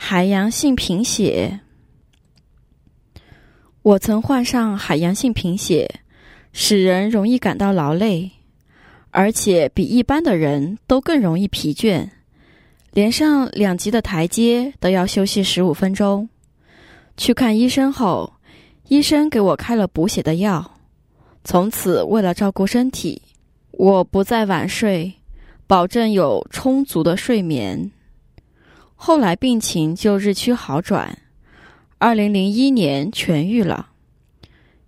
海洋性贫血。我曾患上海洋性贫血，使人容易感到劳累，而且比一般的人都更容易疲倦。连上两级的台阶都要休息十五分钟。去看医生后，医生给我开了补血的药。从此，为了照顾身体，我不再晚睡，保证有充足的睡眠。后来病情就日趋好转，二零零一年痊愈了，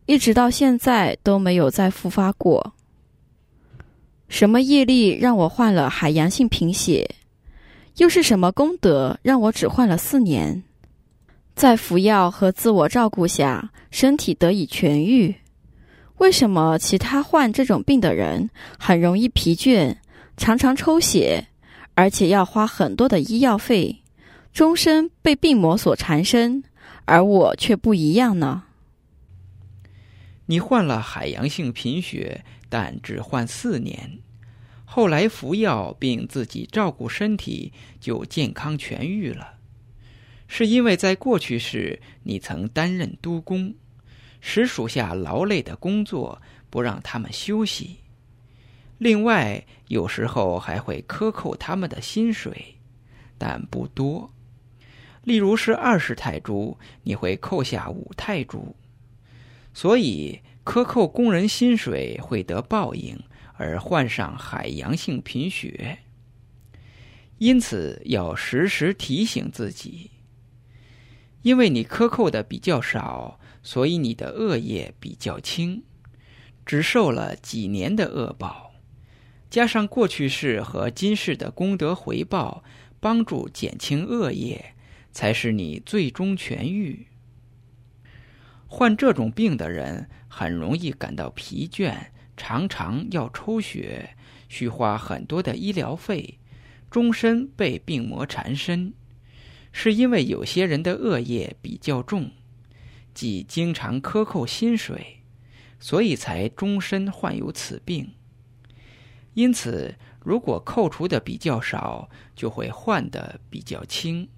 一直到现在都没有再复发过。什么业力让我患了海洋性贫血？又是什么功德让我只患了四年？在服药和自我照顾下，身体得以痊愈。为什么其他患这种病的人很容易疲倦，常常抽血？而且要花很多的医药费，终身被病魔所缠身，而我却不一样呢？你患了海洋性贫血，但只患四年，后来服药并自己照顾身体，就健康痊愈了。是因为在过去时你曾担任督工，使属下劳累的工作，不让他们休息。另外，有时候还会克扣他们的薪水，但不多。例如是二十泰铢，你会扣下五泰铢。所以，克扣工人薪水会得报应，而患上海洋性贫血。因此，要时时提醒自己：因为你克扣的比较少，所以你的恶业比较轻，只受了几年的恶报。加上过去世和今世的功德回报，帮助减轻恶业，才是你最终痊愈。患这种病的人很容易感到疲倦，常常要抽血，需花很多的医疗费，终身被病魔缠身，是因为有些人的恶业比较重，即经常克扣薪水，所以才终身患有此病。因此，如果扣除的比较少，就会换的比较轻。